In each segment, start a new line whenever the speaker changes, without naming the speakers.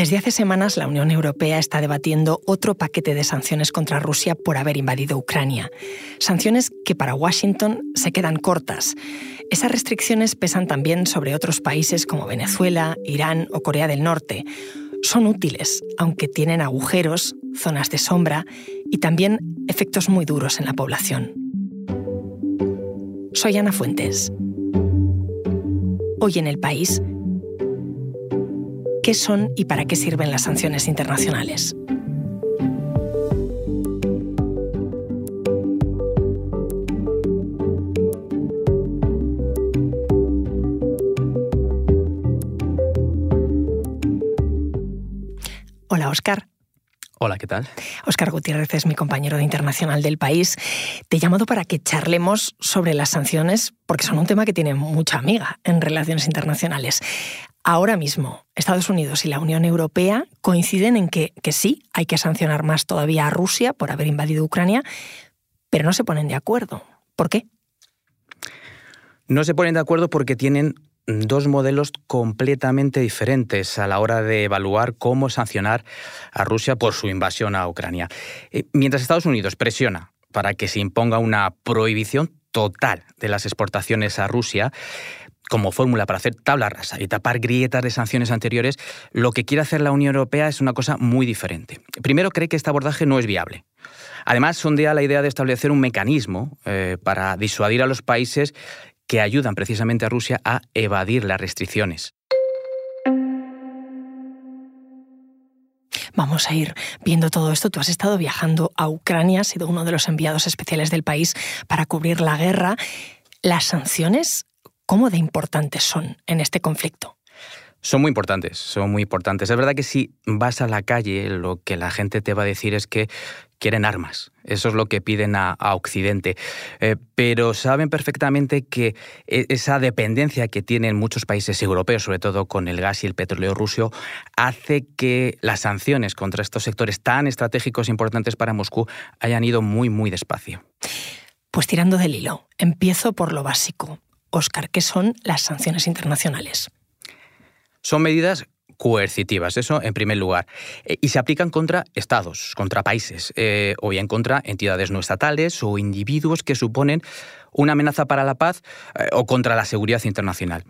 Desde hace semanas la Unión Europea está debatiendo otro paquete de sanciones contra Rusia por haber invadido Ucrania. Sanciones que para Washington se quedan cortas. Esas restricciones pesan también sobre otros países como Venezuela, Irán o Corea del Norte. Son útiles, aunque tienen agujeros, zonas de sombra y también efectos muy duros en la población. Soy Ana Fuentes. Hoy en el país qué son y para qué sirven las sanciones internacionales. Hola, Oscar.
Hola, ¿qué tal?
Oscar Gutiérrez es mi compañero de internacional del país. Te he llamado para que charlemos sobre las sanciones, porque son un tema que tiene mucha amiga en relaciones internacionales. Ahora mismo, Estados Unidos y la Unión Europea coinciden en que, que sí, hay que sancionar más todavía a Rusia por haber invadido Ucrania, pero no se ponen de acuerdo. ¿Por qué?
No se ponen de acuerdo porque tienen dos modelos completamente diferentes a la hora de evaluar cómo sancionar a Rusia por su invasión a Ucrania. Eh, mientras Estados Unidos presiona para que se imponga una prohibición total de las exportaciones a Rusia, como fórmula para hacer tabla rasa y tapar grietas de sanciones anteriores, lo que quiere hacer la Unión Europea es una cosa muy diferente. Primero, cree que este abordaje no es viable. Además, sondea la idea de establecer un mecanismo eh, para disuadir a los países que ayudan precisamente a Rusia a evadir las restricciones.
Vamos a ir viendo todo esto. Tú has estado viajando a Ucrania, has sido uno de los enviados especiales del país para cubrir la guerra. ¿Las sanciones cómo de importantes son en este conflicto?
Son muy importantes, son muy importantes. Es verdad que si vas a la calle, lo que la gente te va a decir es que quieren armas. Eso es lo que piden a, Occidente. Eh, pero saben perfectamente que e, esa dependencia que tienen muchos países europeos, sobre todo con el gas y el petróleo ruso, hace que las sanciones contra estos sectores tan estratégicos e importantes para Moscú hayan ido muy, muy despacio.
Pues tirando del hilo, empiezo por lo básico. Oscar, ¿qué son las sanciones internacionales?
Son medidas coercitivas, eso en primer lugar, eh, y se aplican contra estados, contra países, eh, o bien contra entidades no estatales o individuos que suponen una amenaza para la paz eh, o contra la seguridad internacional.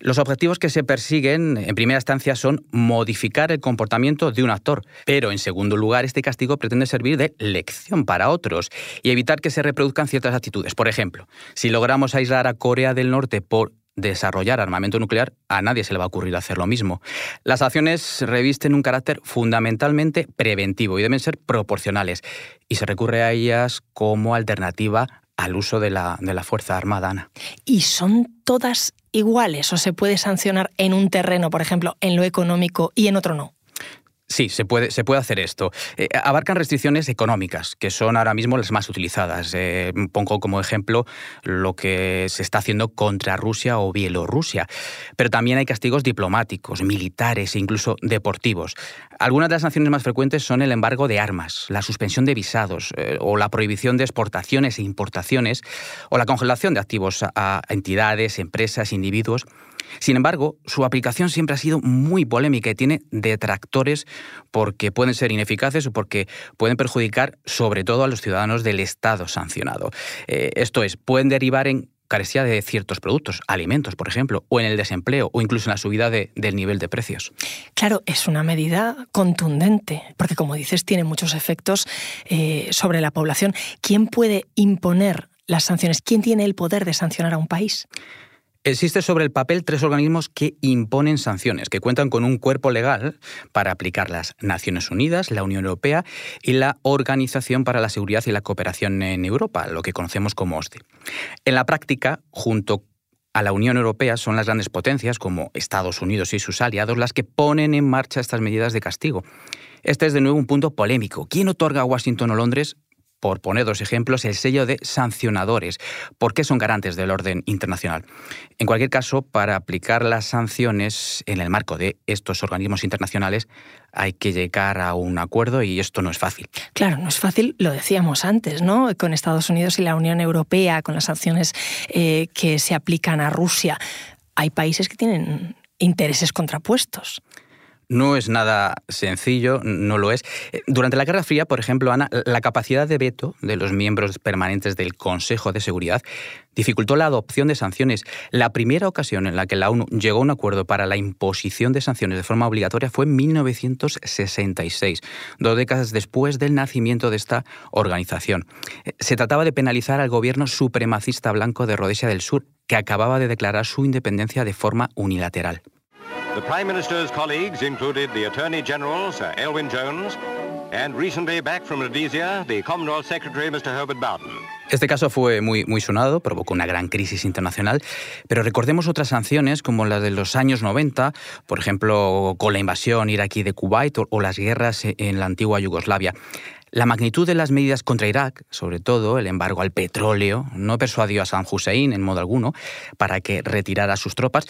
Los objetivos que se persiguen en primera instancia son modificar el comportamiento de un actor, pero en segundo lugar este castigo pretende servir de lección para otros y evitar que se reproduzcan ciertas actitudes. Por ejemplo, si logramos aislar a Corea del Norte por desarrollar armamento nuclear, a nadie se le va a ocurrir hacer lo mismo. Las acciones revisten un carácter fundamentalmente preventivo y deben ser proporcionales, y se recurre a ellas como alternativa al uso de la, de la Fuerza Armada, Ana.
¿Y son todas iguales o se puede sancionar en un terreno, por ejemplo, en lo económico y en otro no?
Sí, se puede, se puede hacer esto. Eh, abarcan restricciones económicas, que son ahora mismo las más utilizadas. Eh, pongo como ejemplo lo que se está haciendo contra Rusia o Bielorrusia. Pero también hay castigos diplomáticos, militares e incluso deportivos. Algunas de las sanciones más frecuentes son el embargo de armas, la suspensión de visados eh, o la prohibición de exportaciones e importaciones o la congelación de activos a entidades, empresas, individuos sin embargo, su aplicación siempre ha sido muy polémica y tiene detractores porque pueden ser ineficaces o porque pueden perjudicar sobre todo a los ciudadanos del Estado sancionado. Eh, esto es, pueden derivar en carecía de ciertos productos, alimentos, por ejemplo, o en el desempleo, o incluso en la subida del nivel de precios.
Claro, es una medida contundente, porque como dices, tiene muchos efectos eh, sobre la población. ¿Quién puede imponer las sanciones? ¿Quién tiene el poder de sancionar a un país?
Existe sobre el papel tres organismos que imponen sanciones, que cuentan con un cuerpo legal para aplicar las Naciones Unidas, la Unión Europea y la Organización para la Seguridad y la Cooperación en Europa, lo que conocemos como OSCE. En la práctica, junto a la Unión Europea son las grandes potencias como Estados Unidos y sus aliados las que ponen en marcha estas medidas de castigo. Este es de nuevo un punto polémico. ¿Quién otorga a Washington o Londres por poner dos ejemplos, el sello de sancionadores. ¿Por qué son garantes del orden internacional? En cualquier caso, para aplicar las sanciones en el marco de estos organismos internacionales hay que llegar a un acuerdo y esto no es fácil.
Claro, no es fácil, lo decíamos antes, ¿no? Con Estados Unidos y la Unión Europea, con las sanciones eh, que se aplican a Rusia. Hay países que tienen intereses contrapuestos.
No es nada sencillo, no lo es. Eh, durante la Guerra Fría, por ejemplo, Ana, la capacidad de veto de los miembros permanentes del Consejo de Seguridad dificultó la adopción de sanciones. La primera ocasión en la que la ONU llegó a un acuerdo para la imposición de sanciones de forma obligatoria fue en 1966, dos décadas después del nacimiento de esta organización. Eh, se trataba de penalizar al gobierno supremacista blanco de Rhodesia del Sur, que acababa de declarar su independencia de forma unilateral. The Prime Minister's colleagues included the Attorney General, Sir Elwyn Jones, and recently back from Rhodesia, the Commonwealth Secretary, Mr. Herbert Bowden. Este caso fue muy, muy sonado, provocó una gran crisis internacional, pero recordemos otras sanciones como las de los años 90, por ejemplo, con la invasión iraquí de Kuwait o las guerras en la antigua Yugoslavia. La magnitud de las medidas contra Irak, sobre todo el embargo al petróleo, no persuadió a San Hussein en modo alguno para que retirara sus tropas,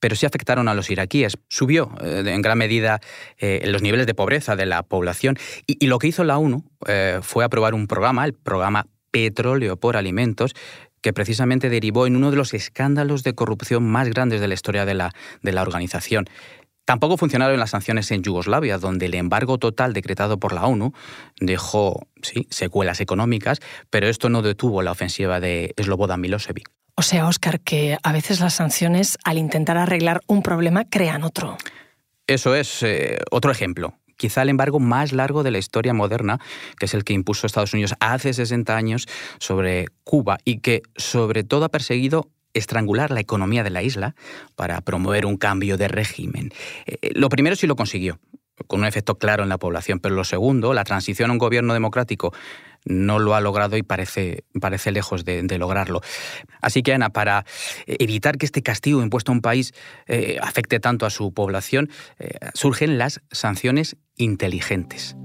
pero sí afectaron a los iraquíes. Subió eh, en gran medida eh, los niveles de pobreza de la población y, lo que hizo la ONU eh, fue aprobar un programa, el programa Petróleo por Alimentos, que precisamente derivó en uno de los escándalos de corrupción más grandes de la historia de la, de la organización. Tampoco funcionaron las sanciones en Yugoslavia, donde el embargo total decretado por la ONU dejó sí, secuelas económicas, pero esto no detuvo la ofensiva de Slobodan Milosevic.
O sea, Oscar, que a veces las sanciones, al intentar arreglar un problema, crean otro.
Eso es eh, otro ejemplo. Quizá el embargo más largo de la historia moderna, que es el que impuso Estados Unidos hace 60 años sobre Cuba y que sobre todo ha perseguido estrangular la economía de la isla para promover un cambio de régimen. Eh, lo primero sí lo consiguió, con un efecto claro en la población, pero lo segundo, la transición a un gobierno democrático no lo ha logrado y parece, parece lejos de, lograrlo. Así que, Ana, para evitar que este castigo impuesto a un país eh, afecte tanto a su población, eh, surgen las sanciones inteligentes.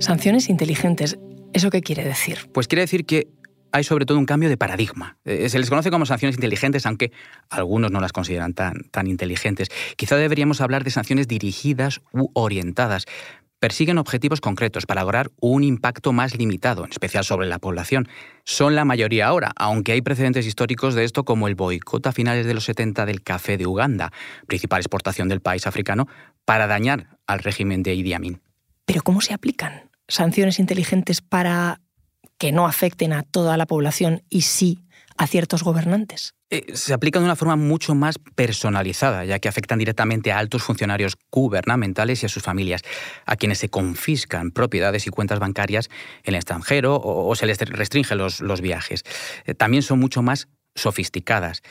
Sanciones inteligentes, ¿eso qué quiere decir?
Pues quiere decir que hay sobre todo un cambio de paradigma. Eh, se les conoce como sanciones inteligentes, aunque algunos no las consideran tan, tan inteligentes. Quizá deberíamos hablar de sanciones dirigidas u orientadas persiguen objetivos concretos para lograr un impacto más limitado, en especial sobre la población. Son la mayoría ahora, aunque hay precedentes históricos de esto como el boicot a finales de los 70 del café de Uganda, principal exportación del país africano, para dañar al régimen de Idi Amin.
Pero ¿cómo se aplican sanciones inteligentes para que no afecten a toda la población y sí a ciertos gobernantes?
Eh, se aplican de una forma mucho más personalizada, ya que afectan directamente a altos funcionarios gubernamentales y a sus familias, a quienes se confiscan propiedades y cuentas bancarias en el extranjero o, se les restringen los, los viajes. Eh, también son mucho más sofisticadas.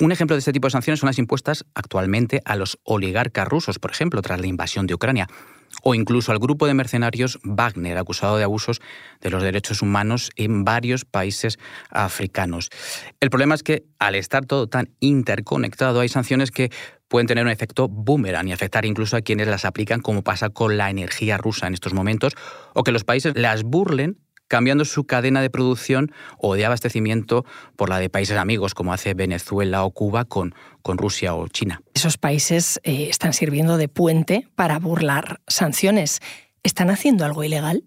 Un ejemplo de este tipo de sanciones son las impuestas actualmente a los oligarcas rusos, por ejemplo, tras la invasión de Ucrania o incluso al grupo de mercenarios Wagner, acusado de abusos de los derechos humanos en varios países africanos. El problema es que al estar todo tan interconectado hay sanciones que pueden tener un efecto boomerang y afectar incluso a quienes las aplican, como pasa con la energía rusa en estos momentos, o que los países las burlen cambiando su cadena de producción o de abastecimiento por la de países amigos, como hace Venezuela o Cuba con, con Rusia o China.
Esos países eh, están sirviendo de puente para burlar sanciones. ¿Están haciendo algo ilegal?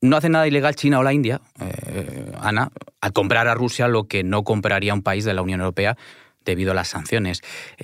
No hace nada ilegal China o la India, eh, Ana, al comprar a Rusia lo que no compraría un país de la Unión Europea debido a las sanciones.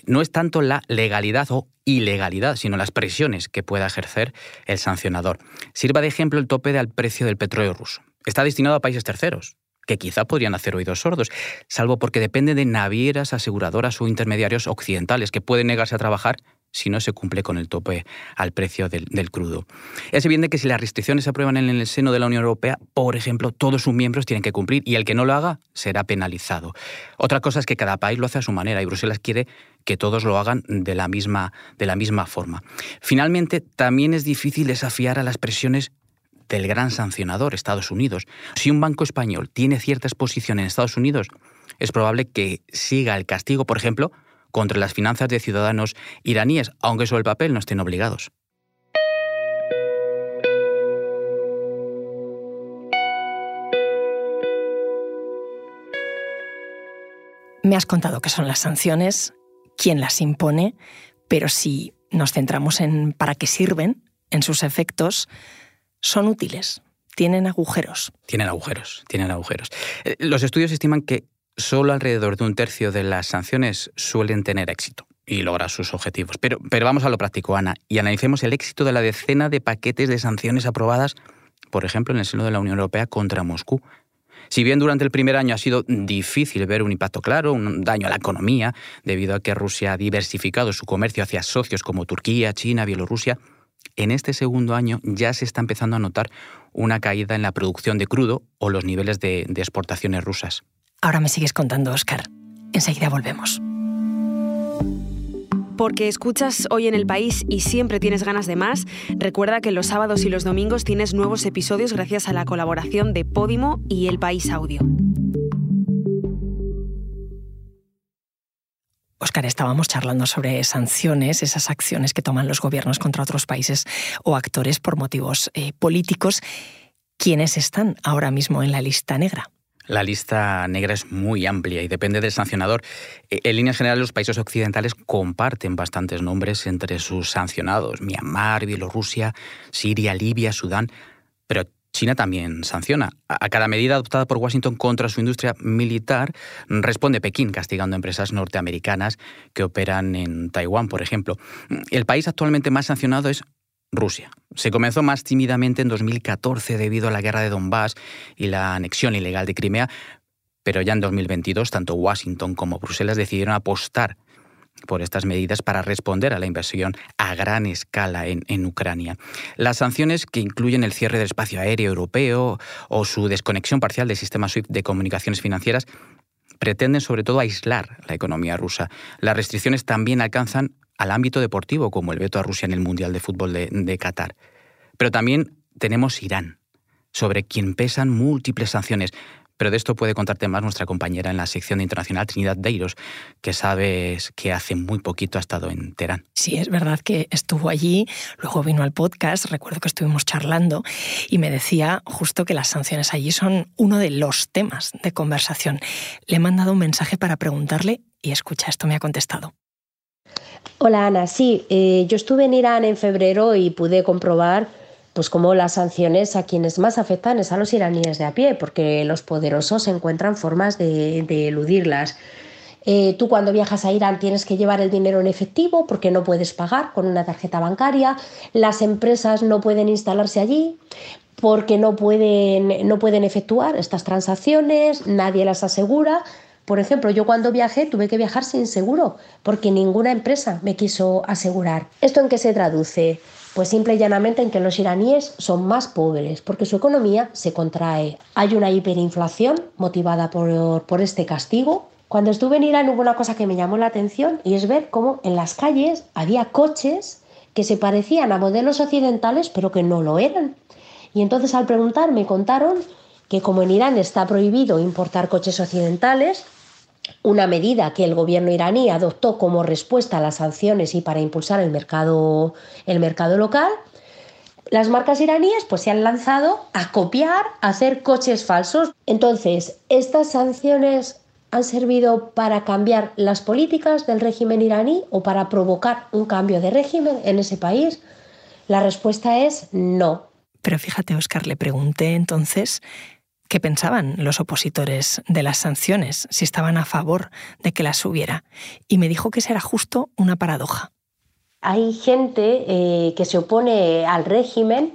No es tanto la legalidad o ilegalidad, sino las presiones que pueda ejercer el sancionador. Sirva de ejemplo el tope del precio del petróleo ruso. Está destinado a países terceros, que quizá podrían hacer oídos sordos, salvo porque depende de navieras, aseguradoras o intermediarios occidentales que pueden negarse a trabajar si no se cumple con el tope al precio del, crudo. Es evidente que si las restricciones se aprueban en el seno de la Unión Europea, por ejemplo, todos sus miembros tienen que cumplir y el que no lo haga será penalizado. Otra cosa es que cada país lo hace a su manera y Bruselas quiere que todos lo hagan de la misma, de la misma forma. Finalmente, también es difícil desafiar a las presiones del gran sancionador, Estados Unidos. Si un banco español tiene cierta exposición en Estados Unidos, es probable que siga el castigo, por ejemplo, contra las finanzas de ciudadanos iraníes, aunque sobre el papel no estén obligados.
Me has contado qué son las sanciones, quién las impone, pero si nos centramos en para qué sirven, en sus efectos, son útiles, tienen agujeros.
Tienen agujeros, tienen agujeros. Eh, los estudios estiman que solo alrededor de un tercio de las sanciones suelen tener éxito y lograr sus objetivos. Pero, pero vamos a lo práctico, Ana, y analicemos el éxito de la decena de paquetes de sanciones aprobadas, por ejemplo, en el seno de la Unión Europea contra Moscú. Si bien durante el primer año ha sido difícil ver un impacto claro, un daño a la economía, debido a que Rusia ha diversificado su comercio hacia socios como Turquía, China, Bielorrusia, en este segundo año ya se está empezando a notar una caída en la producción de crudo o los niveles de, de exportaciones rusas.
Ahora me sigues contando, Oscar. Enseguida volvemos
porque escuchas hoy en el país y siempre tienes ganas de más, recuerda que los sábados y los domingos tienes nuevos episodios gracias a la colaboración de Podimo y El País Audio.
Oscar, estábamos charlando sobre sanciones, esas acciones que toman los gobiernos contra otros países o actores por motivos eh, políticos. ¿Quiénes están ahora mismo en la lista negra?
La lista negra es muy amplia y depende del sancionador. E, en líneas generales, los países occidentales comparten bastantes nombres entre sus sancionados. Myanmar, Bielorrusia, Siria, Libia, Sudán. Pero China también sanciona. A cada medida adoptada por Washington contra su industria militar, responde Pekín, castigando empresas norteamericanas que operan en Taiwán, por ejemplo. El país actualmente más sancionado es Rusia. Se comenzó más tímidamente en 2014 debido a la guerra de Donbass y la anexión ilegal de Crimea, pero ya en 2022 tanto Washington como Bruselas decidieron apostar por estas medidas para responder a la invasión a gran escala en, en, Ucrania. Las sanciones que incluyen el cierre del espacio aéreo europeo o su desconexión parcial del sistema SWIFT de comunicaciones financieras pretenden sobre todo aislar la economía rusa. Las restricciones también alcanzan al ámbito deportivo, como el veto a Rusia en el Mundial de Fútbol de, Qatar. Pero también tenemos Irán, sobre quien pesan múltiples sanciones. Pero de esto puede contarte más nuestra compañera en la sección de internacional, Trinidad Deiros, que sabes que hace muy poquito ha estado en Teherán.
Sí, es verdad que estuvo allí, luego vino al podcast, recuerdo que estuvimos charlando y me decía justo que las sanciones allí son uno de los temas de conversación. Le he mandado un mensaje para preguntarle y escucha, esto me ha contestado.
Hola Ana, sí, eh, yo estuve en Irán en febrero y pude comprobar pues cómo las sanciones a quienes más afectan es a los iraníes de a pie, porque los poderosos encuentran formas de, eludirlas. Eh, tú cuando viajas a Irán tienes que llevar el dinero en efectivo porque no puedes pagar con una tarjeta bancaria, las empresas no pueden instalarse allí porque no pueden, no pueden efectuar estas transacciones, nadie las asegura, por ejemplo, yo cuando viajé tuve que viajar sin seguro porque ninguna empresa me quiso asegurar. ¿Esto en qué se traduce? Pues simple y llanamente en que los iraníes son más pobres porque su economía se contrae. Hay una hiperinflación motivada por, por este castigo. Cuando estuve en Irán hubo una cosa que me llamó la atención y es ver cómo en las calles había coches que se parecían a modelos occidentales pero que no lo eran. Y entonces al preguntar me contaron que como en Irán está prohibido importar coches occidentales, una medida que el gobierno iraní adoptó como respuesta a las sanciones y para impulsar el mercado, el mercado local, las marcas iraníes pues se han lanzado a copiar, a hacer coches falsos. Entonces, estas sanciones han servido para cambiar las políticas del régimen iraní o para provocar un cambio de régimen en ese país. La respuesta es no.
Pero fíjate, Oscar, le pregunté entonces qué pensaban los opositores de las sanciones, si estaban a favor de que las hubiera. Y me dijo que esa era justo una paradoja.
Hay gente eh, que se opone al régimen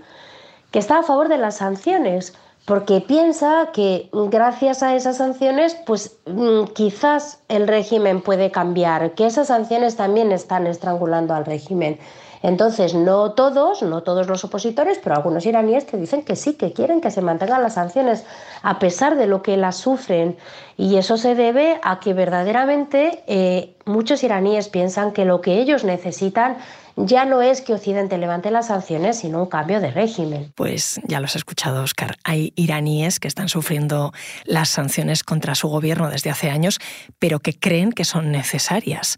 que está a favor de las sanciones, porque piensa que gracias a esas sanciones, pues mm, quizás el régimen puede cambiar, que esas sanciones también están estrangulando al régimen. Entonces, no todos, no todos los opositores, pero algunos iraníes que dicen que sí, que quieren que se mantengan las sanciones a pesar de lo que las sufren. Y eso se debe a que verdaderamente eh, muchos iraníes piensan que lo que ellos necesitan ya no es que Occidente levante las sanciones, sino un cambio de régimen.
Pues ya lo has escuchado, Oscar. Hay iraníes que están sufriendo las sanciones contra su gobierno desde hace años, pero que creen que son necesarias.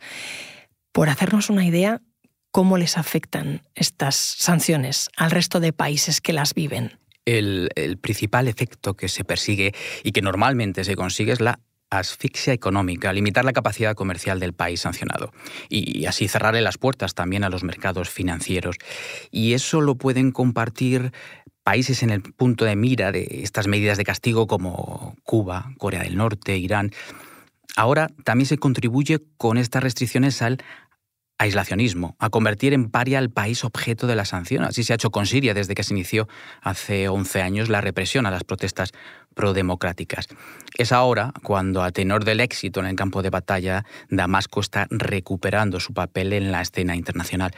Por hacernos una idea, ¿Cómo les afectan estas sanciones al resto de países que las viven?
El, principal efecto que se persigue y que normalmente se consigue es la asfixia económica, limitar la capacidad comercial del país sancionado y así cerrarle las puertas también a los mercados financieros. Y eso lo pueden compartir países en el punto de mira de estas medidas de castigo como Cuba, Corea del Norte, Irán. Ahora también se contribuye con estas restricciones al aislacionismo, a convertir en paria al país objeto de la sanción. Así se ha hecho con Siria desde que se inició hace 11 años la represión a las protestas prodemocráticas. Es ahora cuando, a tenor del éxito en el campo de batalla, Damasco está recuperando su papel en la escena internacional.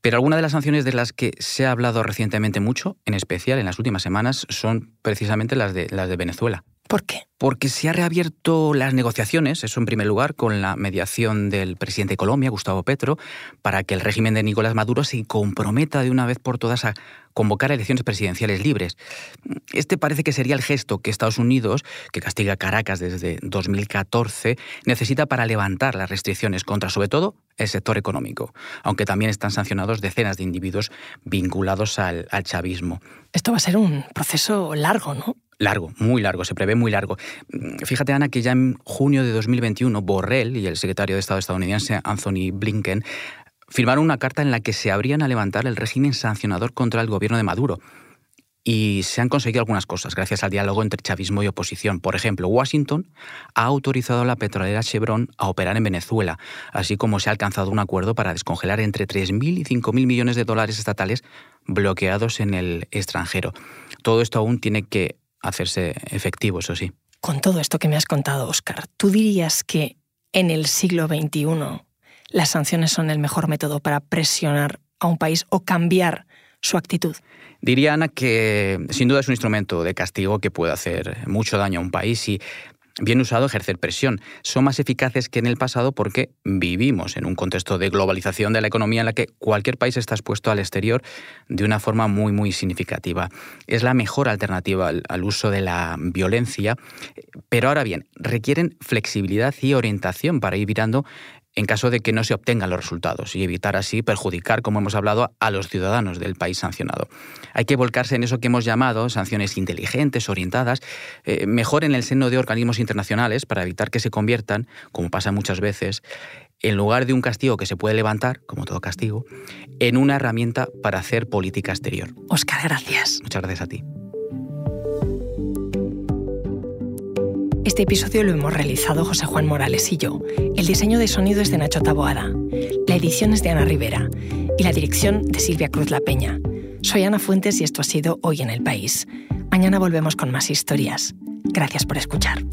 Pero algunas de las sanciones de las que se ha hablado recientemente mucho, en especial en las últimas semanas, son precisamente las de, las de Venezuela.
¿Por qué?
Porque se han reabierto las negociaciones, eso en primer lugar, con la mediación del presidente de Colombia, Gustavo Petro, para que el régimen de Nicolás Maduro se comprometa de una vez por todas a convocar elecciones presidenciales libres. Este parece que sería el gesto que Estados Unidos, que castiga a Caracas desde 2014, necesita para levantar las restricciones contra, sobre todo, el sector económico, aunque también están sancionados decenas de individuos vinculados al, al chavismo.
Esto va a ser un proceso largo, ¿no?
Largo, muy largo, se prevé muy largo. Fíjate, Ana, que ya en junio de 2021, Borrell y el secretario de Estado estadounidense, Anthony Blinken, firmaron una carta en la que se abrían a levantar el régimen sancionador contra el gobierno de Maduro. Y se han conseguido algunas cosas gracias al diálogo entre chavismo y oposición. Por ejemplo, Washington ha autorizado a la petrolera Chevron a operar en Venezuela, así como se ha alcanzado un acuerdo para descongelar entre 3.000 y 5.000 millones de dólares estatales bloqueados en el extranjero. Todo esto aún tiene que hacerse efectivo, eso sí.
Con todo esto que me has contado, Oscar, ¿tú dirías que en el siglo XXI las sanciones son el mejor método para presionar a un país o cambiar su actitud?
Diría Ana que sin duda es un instrumento de castigo que puede hacer mucho daño a un país y bien usado ejercer presión. Son más eficaces que en el pasado porque vivimos en un contexto de globalización de la economía en la que cualquier país está expuesto al exterior de una forma muy, muy significativa. Es la mejor alternativa al, uso de la violencia, pero ahora bien, requieren flexibilidad y orientación para ir virando en caso de que no se obtengan los resultados y evitar así perjudicar, como hemos hablado, a los ciudadanos del país sancionado. Hay que volcarse en eso que hemos llamado sanciones inteligentes, orientadas, eh, mejor en el seno de organismos internacionales para evitar que se conviertan, como pasa muchas veces, en lugar de un castigo que se puede levantar, como todo castigo, en una herramienta para hacer política exterior.
Oscar, gracias.
Muchas gracias a ti.
Este episodio lo hemos realizado José Juan Morales y yo. El diseño de sonido es de Nacho Taboada. La edición es de Ana Rivera. Y la dirección de Silvia Cruz La Peña. Soy Ana Fuentes y esto ha sido Hoy en el País. Mañana volvemos con más historias. Gracias por escuchar.